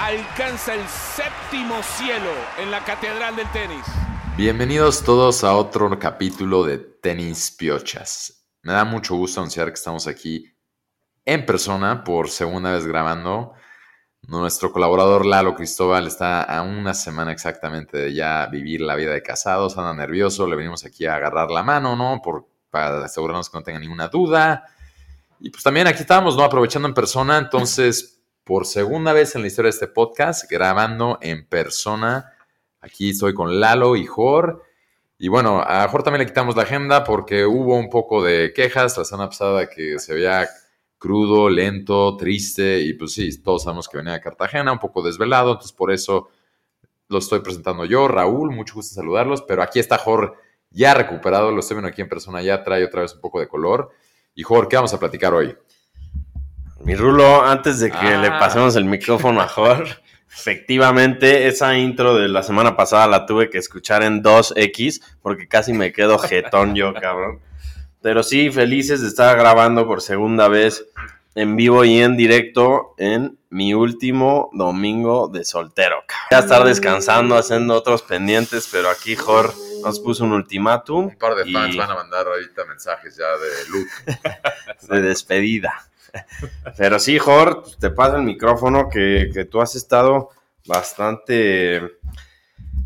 alcanza el séptimo cielo en la catedral del tenis. Bienvenidos todos a otro capítulo de Tenis Piochas. Me da mucho gusto anunciar que estamos aquí en persona por segunda vez grabando. Nuestro colaborador Lalo Cristóbal está a una semana exactamente de ya vivir la vida de casados, anda nervioso, le venimos aquí a agarrar la mano, ¿no? Por, para asegurarnos que no tenga ninguna duda. Y pues también aquí estamos, ¿no? Aprovechando en persona, entonces, por segunda vez en la historia de este podcast, grabando en persona. Aquí estoy con Lalo y Jor. Y bueno, a Jor también le quitamos la agenda porque hubo un poco de quejas la semana pasada que se veía crudo, lento, triste, y pues sí, todos sabemos que venía de Cartagena, un poco desvelado, entonces por eso lo estoy presentando yo, Raúl, mucho gusto saludarlos, pero aquí está Jor ya recuperado, lo estoy viendo aquí en persona, ya trae otra vez un poco de color. Y Jor, ¿qué vamos a platicar hoy? Mi Rulo, antes de que Ah. le pasemos el micrófono a Jor, efectivamente, esa intro de la semana pasada la tuve que escuchar en 2X, porque casi me quedo jetón yo, cabrón. Pero sí, felices de estar grabando por segunda vez en vivo y en directo en mi último domingo de soltero. cabrón. Voy a estar descansando, haciendo otros pendientes, pero aquí Jor nos puso un ultimátum Un par de Y- fans van a mandar ahorita mensajes ya de luz. de despedida. Pero sí, Jor, pues, te paso el micrófono que, que tú has estado bastante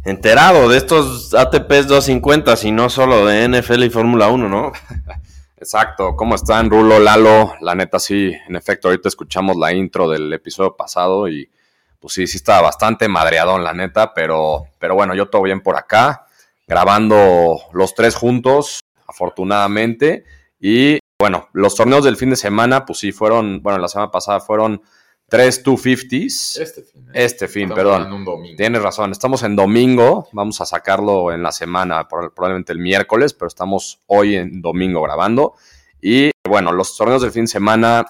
enterado de estos ATPs 250 y no solo de NFL y Fórmula 1, ¿no? Exacto, ¿cómo están Rulo, Lalo? La neta sí, en efecto, ahorita escuchamos la intro del episodio pasado y pues sí, sí estaba bastante madreadón, la neta, pero, pero bueno, yo todo bien por acá, grabando los tres juntos, afortunadamente, y bueno, los torneos del fin de semana, pues sí, fueron, bueno, la semana pasada fueron tres 250s, Este fin. ¿eh? este fin, Estamos perdón. un domingo. Tienes razón, estamos en domingo, vamos a sacarlo en la semana, probablemente el miércoles, pero estamos hoy en domingo grabando. Y bueno, los torneos del fin de semana,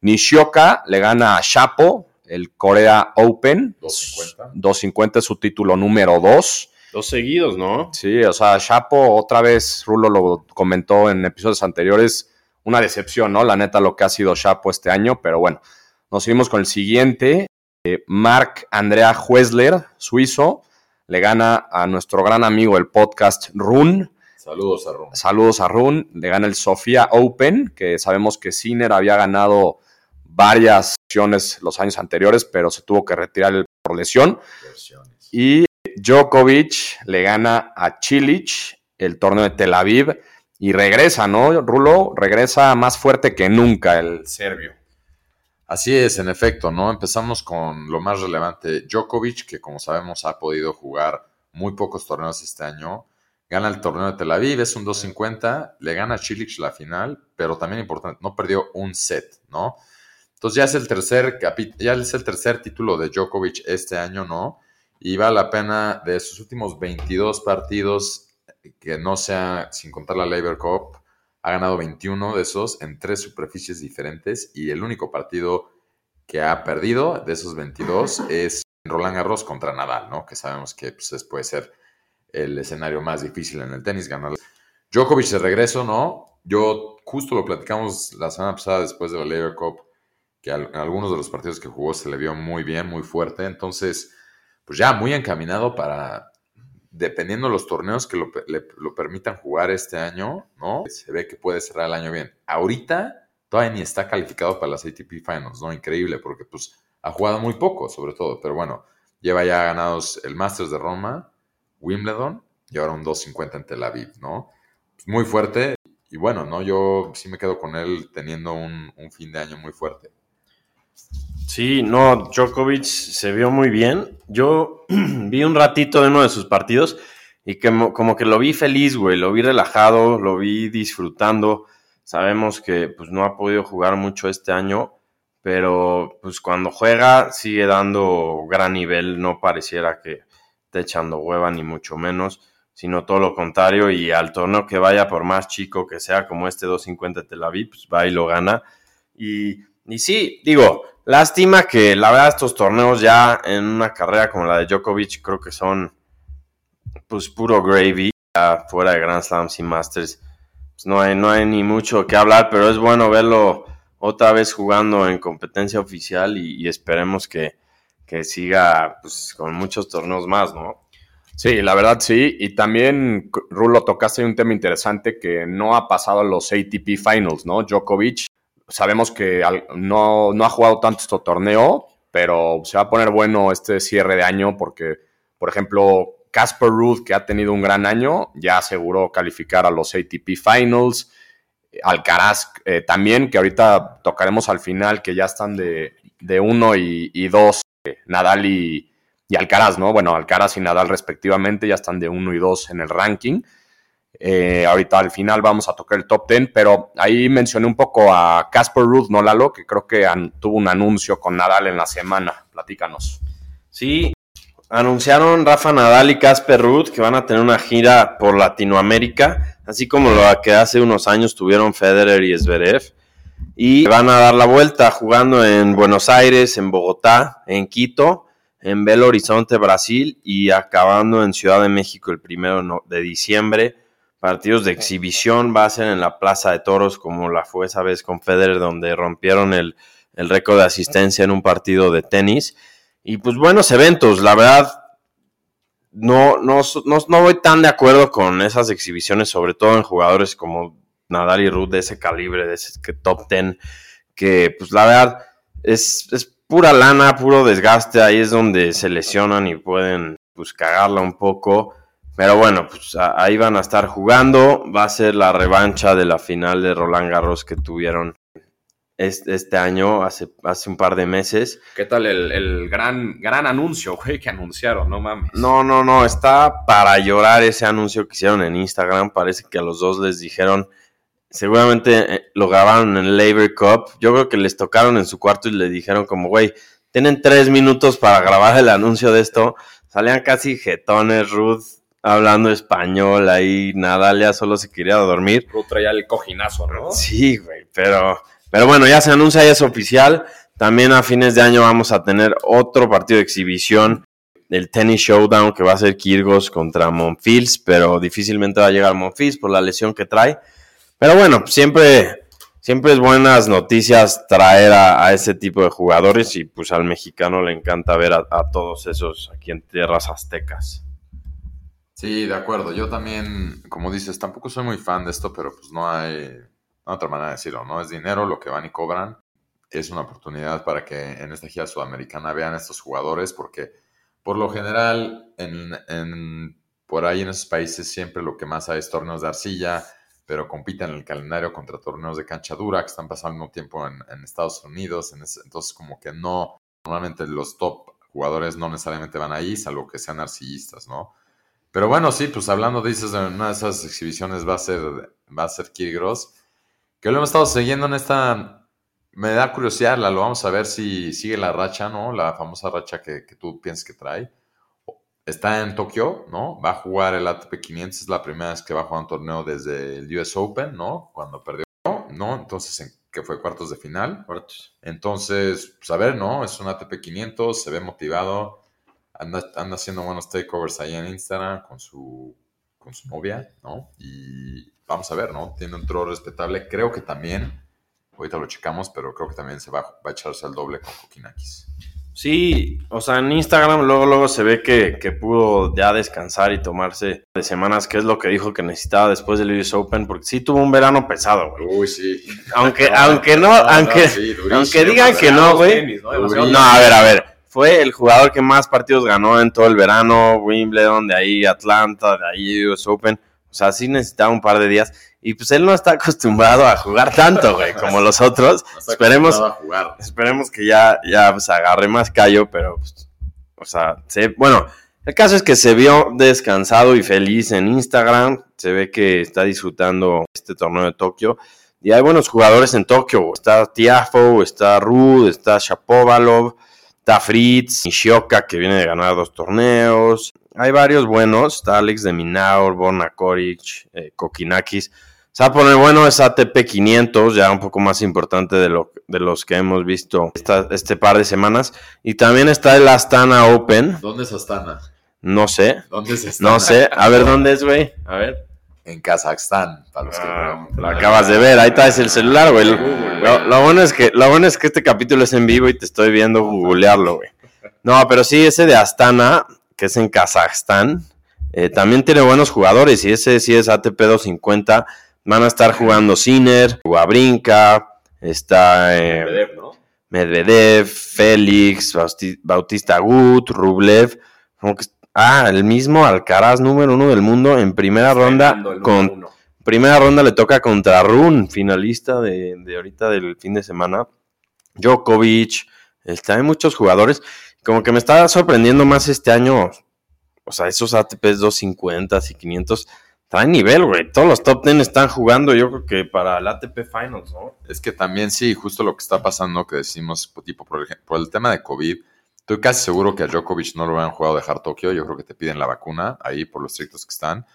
Nishioka le gana a Shapo, el Korea Open. 250. 250 es su título número 2. Dos seguidos, ¿no? Sí, o sea, Shapo otra vez, Rulo lo comentó en episodios anteriores, una decepción, ¿no? La neta lo que ha sido Shapo este año, pero bueno, nos seguimos con el siguiente. Eh, Marc Andrea Huesler, suizo, le gana a nuestro gran amigo el podcast Run. Saludos a Ron. Saludos a Run, le gana el Sofía Open, que sabemos que Sinner había ganado varias opciones los años anteriores, pero se tuvo que retirar por lesión. Y Djokovic le gana a Chilich el torneo de Tel Aviv y regresa, ¿no? Rulo regresa más fuerte que nunca el serbio. Así es, en efecto, ¿no? Empezamos con lo más relevante. Djokovic, que como sabemos ha podido jugar muy pocos torneos este año, gana el torneo de Tel Aviv, es un 250, le gana a Chilich la final, pero también importante, no perdió un set, ¿no? Entonces ya es el tercer ya es el tercer título de Djokovic este año, ¿no? Y vale la pena de sus últimos 22 partidos, que no sea sin contar la Labor Cup, ha ganado 21 de esos en tres superficies diferentes y el único partido que ha perdido de esos 22 es Roland Garros contra Nadal, ¿no? Que sabemos que pues, es- puede ser el escenario más difícil en el tenis, ganar. Djokovic de regreso, ¿no? Yo justo lo platicamos la semana pasada después de la Labor Cup, que en algunos de los partidos que jugó se le vio muy bien, muy fuerte. Entonces, pues ya muy encaminado para, dependiendo de los torneos que lo, le- permitan jugar este año, ¿no? Se ve que puede cerrar el año bien. Ahorita todavía ni está calificado para las ATP Finals, ¿no? Increíble, porque pues ha jugado muy poco, sobre todo, pero bueno, lleva ya ganados el Masters de Roma, Wimbledon y ahora un 250 en Tel Aviv, ¿no? Pues, muy fuerte y bueno, ¿no? Yo sí me quedo con él teniendo un fin de año muy fuerte. Sí, no, Djokovic se vio muy bien. Yo vi un ratito de uno de sus partidos y que mo- como que lo vi feliz, güey, lo vi relajado, lo vi disfrutando. Sabemos que pues no ha podido jugar mucho este año, pero pues cuando juega sigue dando gran nivel, no pareciera que esté echando hueva ni mucho menos. sino todo lo contrario. Y al torneo que vaya, por más chico que sea, como este 250 de Tel Aviv, pues va y lo gana. Y, y sí, digo, lástima que la verdad estos torneos ya en una carrera como la de Djokovic creo que son pues puro gravy, fuera de Grand Slams y Masters. Pues no hay, no hay ni mucho que hablar, pero es bueno verlo otra vez jugando en competencia oficial y, esperemos que, que siga pues, con muchos torneos más, ¿no? Sí, la verdad sí. Y también, Rulo, tocaste un tema interesante que no ha pasado en los ATP Finals, ¿no? Djokovic, sabemos que no, no ha jugado tanto este torneo, pero se va a poner bueno este cierre de año porque, por ejemplo, Casper Ruth, que ha tenido un gran año, ya aseguró calificar a los ATP Finals. Alcaraz eh, también, que ahorita tocaremos al final, que ya están de, de uno y, dos, eh, Nadal y, Alcaraz, ¿no? Bueno, Alcaraz y Nadal respectivamente ya están de uno y dos en el ranking. Eh, ahorita al final vamos a tocar el top ten, pero ahí mencioné un poco a Casper Ruth, ¿no, Lalo? Que creo que tuvo un anuncio con Nadal en la semana. Platícanos. Sí, anunciaron Rafa Nadal y Casper Ruth que van a tener una gira por Latinoamérica, así como lo que hace unos años tuvieron Federer y Zverev. Y van a dar la vuelta jugando en Buenos Aires, en Bogotá, en Quito, en Belo Horizonte, Brasil y acabando en Ciudad de México el primero de diciembre. Partidos de exhibición va a ser en la Plaza de Toros, como la fue esa vez con Federer, donde rompieron el, el récord de asistencia en un partido de tenis. Y pues buenos eventos, la verdad, no, no, no, voy tan de acuerdo con esas exhibiciones, sobre todo en jugadores como Nadal y Ruth de ese calibre, de ese top ten, que pues la verdad es, es pura lana, puro desgaste, ahí es donde se lesionan y pueden pues cagarla un poco. Pero bueno, pues ahí van a estar jugando. Va a ser la revancha de la final de Roland Garros que tuvieron este, año, hace, hace un par de meses. ¿Qué tal el, gran, gran anuncio, güey, que anunciaron? No mames. No, no, no, está para llorar ese anuncio que hicieron en Instagram. Parece que a los dos les dijeron, seguramente eh, lo grabaron en el Labor Cup. Yo creo que les tocaron en su cuarto y le dijeron como, güey, tienen tres minutos para grabar el anuncio de esto. Salían casi jetones, Ruth, hablando español ahí, Nadalia solo se quería dormir. Ruth traía el cojinazo, ¿no? Sí, güey, pero pero bueno, ya se anuncia, ya es oficial. También a fines de año vamos a tener otro partido de exhibición del Tennis Showdown que va a ser Kirgos contra Monfils, pero difícilmente va a llegar Monfils por la lesión que trae. Pero bueno, siempre, siempre es buenas noticias traer a, ese tipo de jugadores y pues al mexicano le encanta ver a, a todos esos aquí en tierras aztecas. Sí, de acuerdo. Yo también, como dices, tampoco soy muy fan de esto, pero pues no hay otra manera de decirlo, ¿no? Es dinero lo que van y cobran. Es una oportunidad para que en esta gira sudamericana vean a estos jugadores, porque por lo general, en, por ahí en esos países siempre lo que más hay es torneos de arcilla, pero compiten en el calendario contra torneos de cancha dura que están pasando al mismo tiempo en, Estados Unidos. entonces, como que no, normalmente los top jugadores no necesariamente van ahí, salvo que sean arcillistas, ¿no? Pero bueno, sí, pues hablando, dices, de una de esas exhibiciones va a ser, va a ser Kirgros que lo hemos estado siguiendo en esta... Me da curiosidad, lo vamos a ver si sigue la racha, ¿no? La famosa racha que, tú piensas que trae. Está en Tokio, ¿no? Va a jugar el ATP 500, es la primera vez que va a jugar un torneo desde el US Open, ¿no? Cuando perdió, ¿no? Entonces, ¿en que fue cuartos de final. Cuartos. Entonces, pues a ver, ¿no? Es un ATP 500, se ve motivado, anda, anda haciendo buenos takeovers ahí en Instagram con su, con su novia, ¿no? Y vamos a ver, ¿no? Tiene un troll respetable. Creo que también, ahorita lo checamos, pero creo que también se va, va a echarse al doble con Kokinakis. Sí, o sea, en Instagram luego, luego se ve que, pudo ya descansar y tomarse de semanas, que es lo que dijo que necesitaba después del US Open, porque sí tuvo un verano pesado, güey. Uy, sí. Aunque, aunque no, aunque, aunque digan que no, güey. ¿no? a ver, a ver. Fue el jugador que más partidos ganó en todo el verano, Wimbledon, de ahí Atlanta, de ahí US Open. O sea, sí necesitaba un par de días. Y pues él no está acostumbrado a jugar tanto, güey, como los otros. esperemos, esperemos que ya, ya pues, agarre más callo, pero, pues, o sea, bueno, el caso es que se vio descansado y feliz en Instagram. Se ve que está disfrutando este torneo de Tokio. Y hay buenos jugadores en Tokio. Está Tiafo, está Rud, está Shapovalov. Está Fritz, Nishioka, que viene de ganar dos torneos. Hay varios buenos. Está Alex de Minaur, Borna Koric, eh, Kokinakis. Se va a poner bueno es ATP 500, ya un poco más importante de, lo, de los que hemos visto esta, este par de semanas. Y también está el Astana Open. ¿Dónde es Astana? No sé. ¿Dónde es Astana? No sé. A ver, ¿dónde es, güey? A ver. En Kazajstán, para los que Ah, lo acabas de ver, ahí está es el celular, güey. Lo, lo bueno es que, lo bueno es que este capítulo es en vivo y te estoy viendo googlearlo, güey. No, pero sí, ese de Astana, que es en Kazajstán, eh, también tiene buenos jugadores y ese sí es ATP 250. Van a estar jugando Sinner, Guabrinka, está eh, Medvedev, ¿no? Medvedev, Félix, Bautista Gut, Rublev. como que- ah, el mismo Alcaraz, número uno del mundo, en primera ronda con uno. Primera ronda le toca contra Run, finalista de, de ahorita del fin de semana. Djokovic, está, hay muchos jugadores. Como que me está sorprendiendo más este año. O sea, esos ATPs 250 y 500 traen nivel, güey. Todos los top 10 están jugando, yo creo que para el ATP Finals, ¿no? Es que también sí, justo lo que está pasando, que decimos, tipo, por, por el tema de COVID, estoy casi seguro que a Djokovic no lo hubieran jugado dejar Tokio, yo creo que te piden la vacuna ahí por los estrictos que están,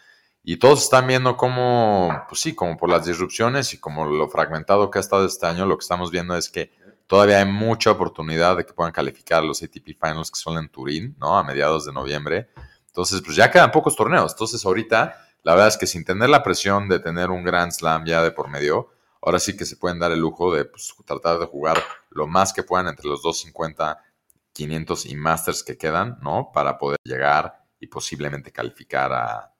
y todos están viendo cómo, pues sí, como por las disrupciones y como lo fragmentado que ha estado este año, lo que estamos viendo es que todavía hay mucha oportunidad de que puedan calificar los ATP Finals que son en Turín, ¿no? A mediados de noviembre. Entonces, pues ya quedan pocos torneos. Entonces, ahorita, la verdad es que sin tener la presión de tener un Grand Slam ya de por medio, ahora sí que se pueden dar el lujo de pues, tratar de jugar lo más que puedan entre los 250, 500 y Masters que quedan, ¿no? Para poder llegar y posiblemente calificar a,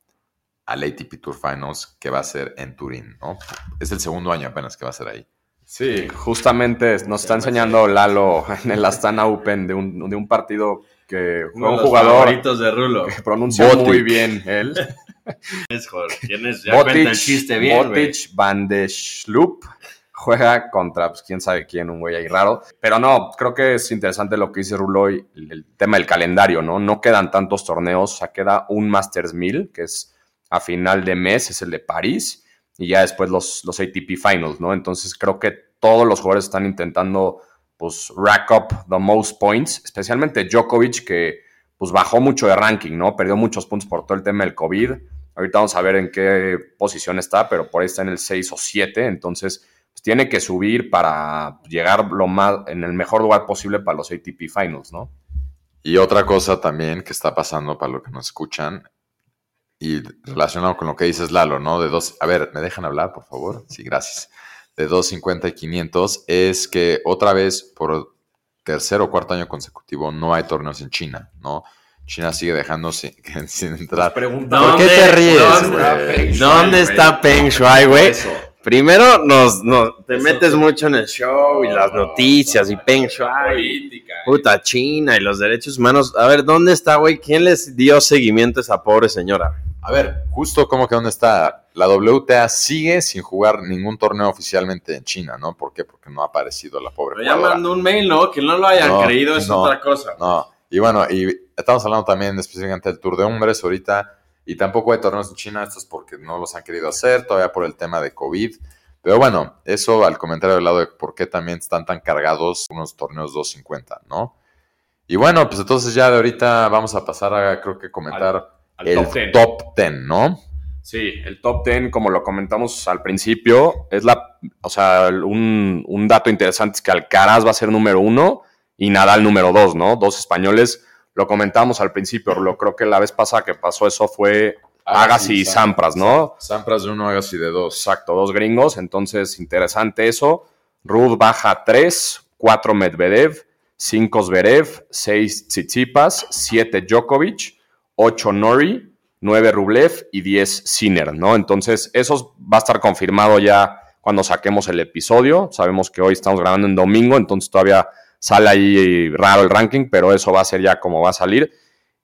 al ATP Tour Finals que va a ser en Turín, ¿no? Es el segundo año apenas que va a ser ahí. Sí, justamente nos está enseñando Lalo en el Astana Open de un, de un partido que fue un jugador de Rulo. que pronuncia Botic. muy bien él. Es, joder, ¿quién es? Ya cuenta el chiste bien, güey. Botic Van de Schlup juega contra, pues quién sabe quién, un güey ahí raro. Pero no, creo que es interesante lo que dice Ruloy, el, el tema del calendario, ¿no? No quedan tantos torneos, o sea, queda un Masters 1000, que es a final de mes, es el de París, y ya después los, los ATP Finals, ¿no? Entonces creo que todos los jugadores están intentando, pues, rack up the most points, especialmente Djokovic, que pues bajó mucho de ranking, ¿no? Perdió muchos puntos por todo el tema del COVID. Ahorita vamos a ver en qué posición está, pero por ahí está en el 6 o 7, entonces pues, tiene que subir para llegar lo más en el mejor lugar posible para los ATP Finals, ¿no? Y otra cosa también que está pasando para los que nos escuchan y relacionado con lo que dices Lalo, ¿no? De dos, a ver, ¿me dejan hablar, por favor? Sí, gracias. De 250 y 500 es que otra vez por tercer o cuarto año consecutivo no hay torneos en China, ¿no? China sigue dejando sin, sin entrar. ¿Por qué te ríes, güey? ¿Dónde está Peng Shuai, güey? Primero nos, nos- te metes mucho en el show y las noticias y Peng Shuai, puta China y los derechos humanos. A ver, ¿dónde está, güey? ¿Quién les dio seguimiento a esa pobre señora? A ver, justo como que dónde está. La WTA sigue sin jugar ningún torneo oficialmente en China, ¿no? ¿Por qué? Porque no ha aparecido la pobre jugadora. un mail, ¿no? Que no lo hayan No, creído es no. otra cosa. No, y bueno, y estamos hablando también específicamente del Tour de Hombres ahorita, y tampoco hay torneos en China, esto es porque no los han querido hacer, todavía por el tema de COVID. Pero bueno, eso al comentario del lado de por qué también están tan cargados unos torneos 250, ¿no? Y bueno, pues entonces ya de ahorita vamos a pasar a, creo que comentar Al el top 10. top 10, ¿no? Sí, el top 10, como lo comentamos al principio, es la, o sea, un, un dato interesante es que Alcaraz va a ser número uno y Nadal número dos, ¿no? Dos españoles. Lo comentamos al principio, lo creo que la vez pasada que pasó eso fue Agassi y Sampras, ¿no? Sampras de uno, Agassi de dos. Exacto, dos gringos, entonces interesante eso. Ruth baja 3, 4 Medvedev, 5 Zverev, 6 Tsitsipas, 7 Djokovic, 8 Nori, 9 Rublev y 10 Sinner, ¿no? Entonces, eso va a estar confirmado ya cuando saquemos el episodio. Sabemos que hoy estamos grabando en domingo, entonces todavía sale ahí raro el ranking, pero eso va a ser ya como va a salir.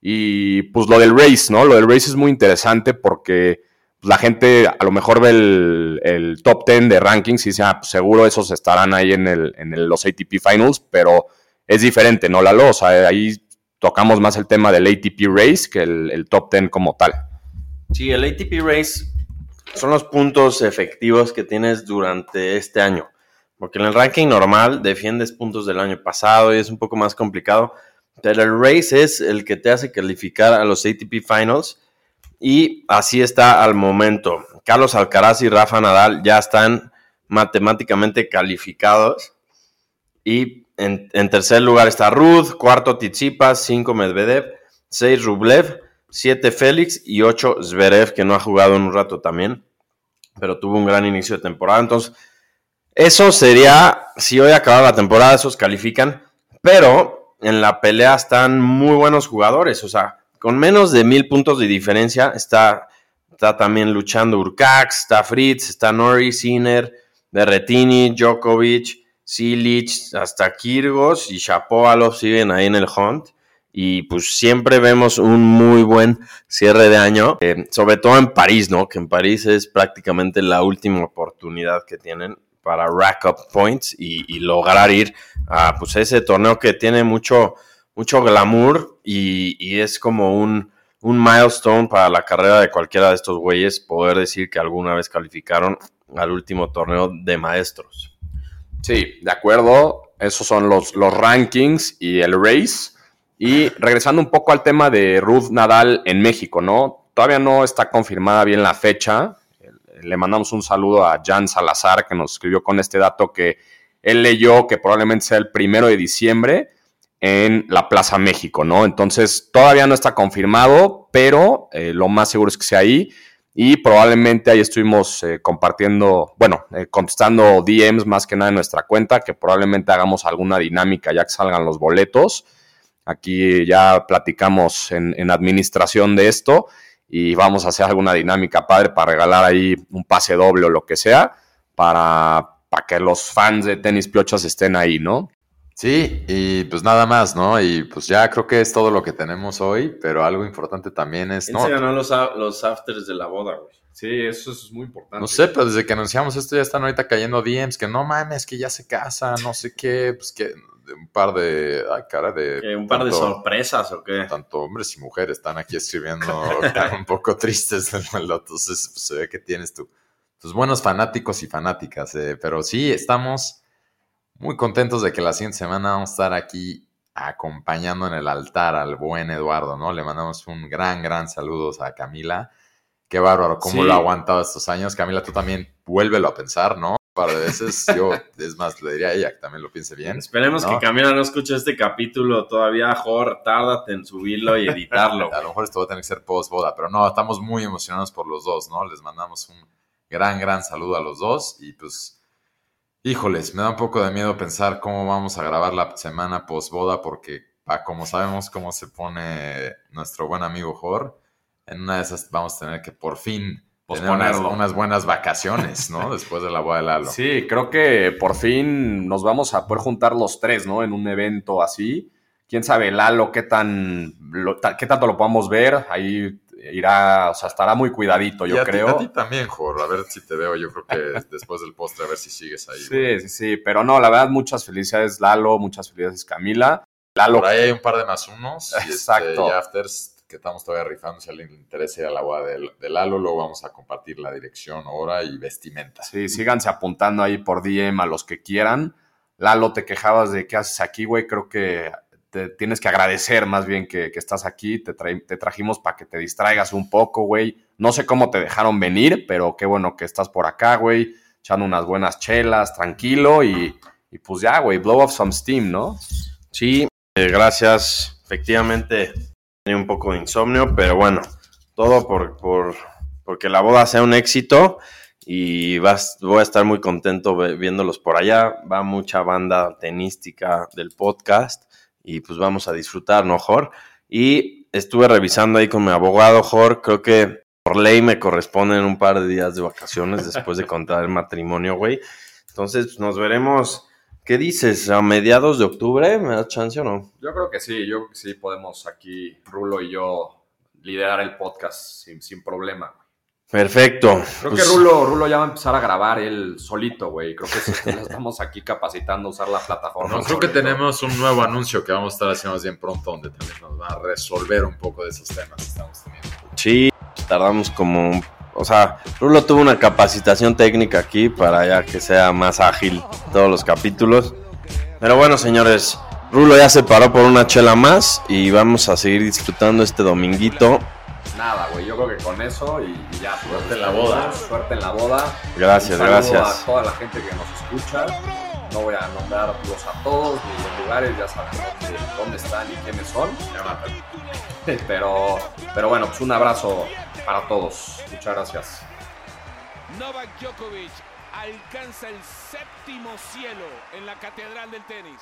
Y pues lo del race, ¿no? Lo del race es muy interesante porque pues, la gente a lo mejor ve el, top 10 de rankings y dice, ah, pues, seguro esos estarán ahí en, el, en los ATP Finals, pero es diferente, ¿no, Lalo? O sea, ahí tocamos más el tema del ATP Race que el, el top 10 como tal. Sí, el ATP Race son los puntos efectivos que tienes durante este año. Porque en el ranking normal defiendes puntos del año pasado y es un poco más complicado. Pero el race es el que te hace calificar a los ATP Finals. Y así está al momento. Carlos Alcaraz y Rafa Nadal ya están matemáticamente calificados. Y en, tercer lugar está Ruth, cuarto Tsitsipas, cinco Medvedev, seis Rublev, siete Félix y ocho Zverev, que no ha jugado en un rato también, pero tuvo un gran inicio de temporada. Entonces, eso sería, si hoy acaba la temporada, esos califican, pero en la pelea están muy buenos jugadores, o sea, con menos de mil puntos de diferencia está, está también luchando Urcax, está Fritz, está Norris, Sinner, Berretini, Djokovic, Silic, hasta Kirgos y Shapovalov siguen ahí en el hunt. Y pues siempre vemos un muy buen cierre de año, eh, sobre todo en París, ¿no? Que en París es prácticamente la última oportunidad que tienen para rack up points y, lograr ir a pues ese torneo que tiene mucho, mucho glamour y, y es como un, un milestone para la carrera de cualquiera de estos güeyes poder decir que alguna vez calificaron al último torneo de maestros. Sí, de acuerdo. Esos son los, los rankings y el race. Y regresando un poco al tema de Ruth Nadal en México, ¿no? Todavía no está confirmada bien la fecha. Le mandamos un saludo a Jan Salazar que nos escribió con este dato que él leyó que probablemente sea el primero de diciembre en la Plaza México, ¿no? Entonces todavía no está confirmado, pero eh, lo más seguro es que sea ahí. Y probablemente ahí estuvimos eh, compartiendo, bueno, eh, contestando DMs más que nada en nuestra cuenta, que probablemente hagamos alguna dinámica ya que salgan los boletos. Aquí ya platicamos en, en, administración de esto y vamos a hacer alguna dinámica padre para regalar ahí un pase doble o lo que sea para, para que los fans de tenis piochas estén ahí, ¿no? Sí, y pues nada más, ¿no? Y pues ya creo que es todo lo que tenemos hoy, pero algo importante también es... ¿Quién no, se ganó los, los afters de la boda, güey? Sí, eso es muy importante. No sé, pero desde que anunciamos esto ya están ahorita cayendo DMs que no mames, que ya se casa, no sé qué, pues que un par de, ay, cara de... ¿Que ¿Un par de sorpresas o qué? Tanto hombres y mujeres están aquí escribiendo, están un poco tristes, entonces pues, se ve que tienes tu, tus buenos fanáticos y fanáticas, eh, pero sí, estamos muy contentos de que la siguiente semana vamos a estar aquí acompañando en el altar al buen Eduardo, ¿no? Le mandamos un gran, gran saludo a Camila. Qué bárbaro, cómo sí. lo ha aguantado estos años. Camila, tú también vuélvelo a pensar, ¿no? Un par de veces. Yo, es más, le diría a ella que también lo piense bien. Esperemos ¿no? que Camila no escuche este capítulo todavía. Jor, tárdate en subirlo y editarlo. a lo mejor esto va a tener que ser post boda, pero no, estamos muy emocionados por los dos, ¿no? Les mandamos un gran, gran saludo a los dos y pues Híjoles, me da un poco de miedo pensar cómo vamos a grabar la semana post boda porque, como sabemos cómo se pone nuestro buen amigo Jor, en una de esas vamos a tener que por fin tener unas, unas, buenas vacaciones, ¿no? Después de la boda de Lalo. Sí, creo que por fin nos vamos a poder juntar los tres, ¿no? En un evento así. Quién sabe, Lalo, qué tan, lo, qué tanto lo podamos ver. Ahí irá, o sea, estará muy cuidadito, yo y a creo. Ti, a ti también, Jor, a ver si te veo, yo creo que después del postre, a ver si sigues ahí. Sí, sí, sí, pero no, la verdad, muchas felicidades Lalo, muchas felicidades Camila. Lalo. Por ahí hay un par de más unos. Exacto. Y, este, y afters que estamos todavía rifando, si a alguien le interesa ir a la boda de, de, Lalo, luego vamos a compartir la dirección, hora y vestimenta. Sí, síganse apuntando ahí por DM a los que quieran. Lalo, te quejabas de qué haces aquí, güey, creo que te tienes que agradecer más bien que, que estás aquí. Te, tra te trajimos para que te distraigas un poco, güey. No sé cómo te dejaron venir, pero qué bueno que estás por acá, güey. Echando unas buenas chelas, tranquilo y, y pues ya, güey, blow off some steam, ¿no? Sí, eh, gracias. Efectivamente, tenía un poco de insomnio, pero bueno, todo por, por porque la boda sea un éxito y vas, voy a estar muy contento viéndolos por allá. Va mucha banda tenística del podcast y pues vamos a disfrutar, ¿no, Jor? Y estuve revisando ahí con mi abogado, Jor, creo que por ley me corresponden un par de días de vacaciones después de contar el matrimonio, güey. Entonces, pues, nos veremos. ¿Qué dices? ¿A mediados de octubre? ¿Me da chance o no? Yo creo que sí, yo creo que sí podemos aquí, Rulo y yo, liderar el podcast sin, sin problema. Perfecto. Creo pues... que Rulo, Rulo ya va a empezar a grabar él solito, güey. Creo que sí, estamos aquí capacitando a usar la plataforma. No, creo que tenemos un nuevo anuncio que vamos a estar haciendo más bien pronto, donde también nos va a resolver un poco de esos temas que estamos teniendo. Sí, tardamos como o sea, Rulo tuvo una capacitación técnica aquí para ya que sea más ágil todos los capítulos. Pero bueno, señores, Rulo ya se paró por una chela más y vamos a seguir disfrutando este dominguito. Nada, güey, yo creo que con eso y, ya, suerte en la boda, suerte en la boda. Gracias, Un gracias. A toda la gente que nos escucha. No voy a nombrarlos a todos ni los lugares, ya saben dónde, dónde están y quiénes son. Pero, pero bueno, pues un abrazo para todos. Muchas gracias. Novak Djokovic alcanza el séptimo cielo en la catedral del tenis.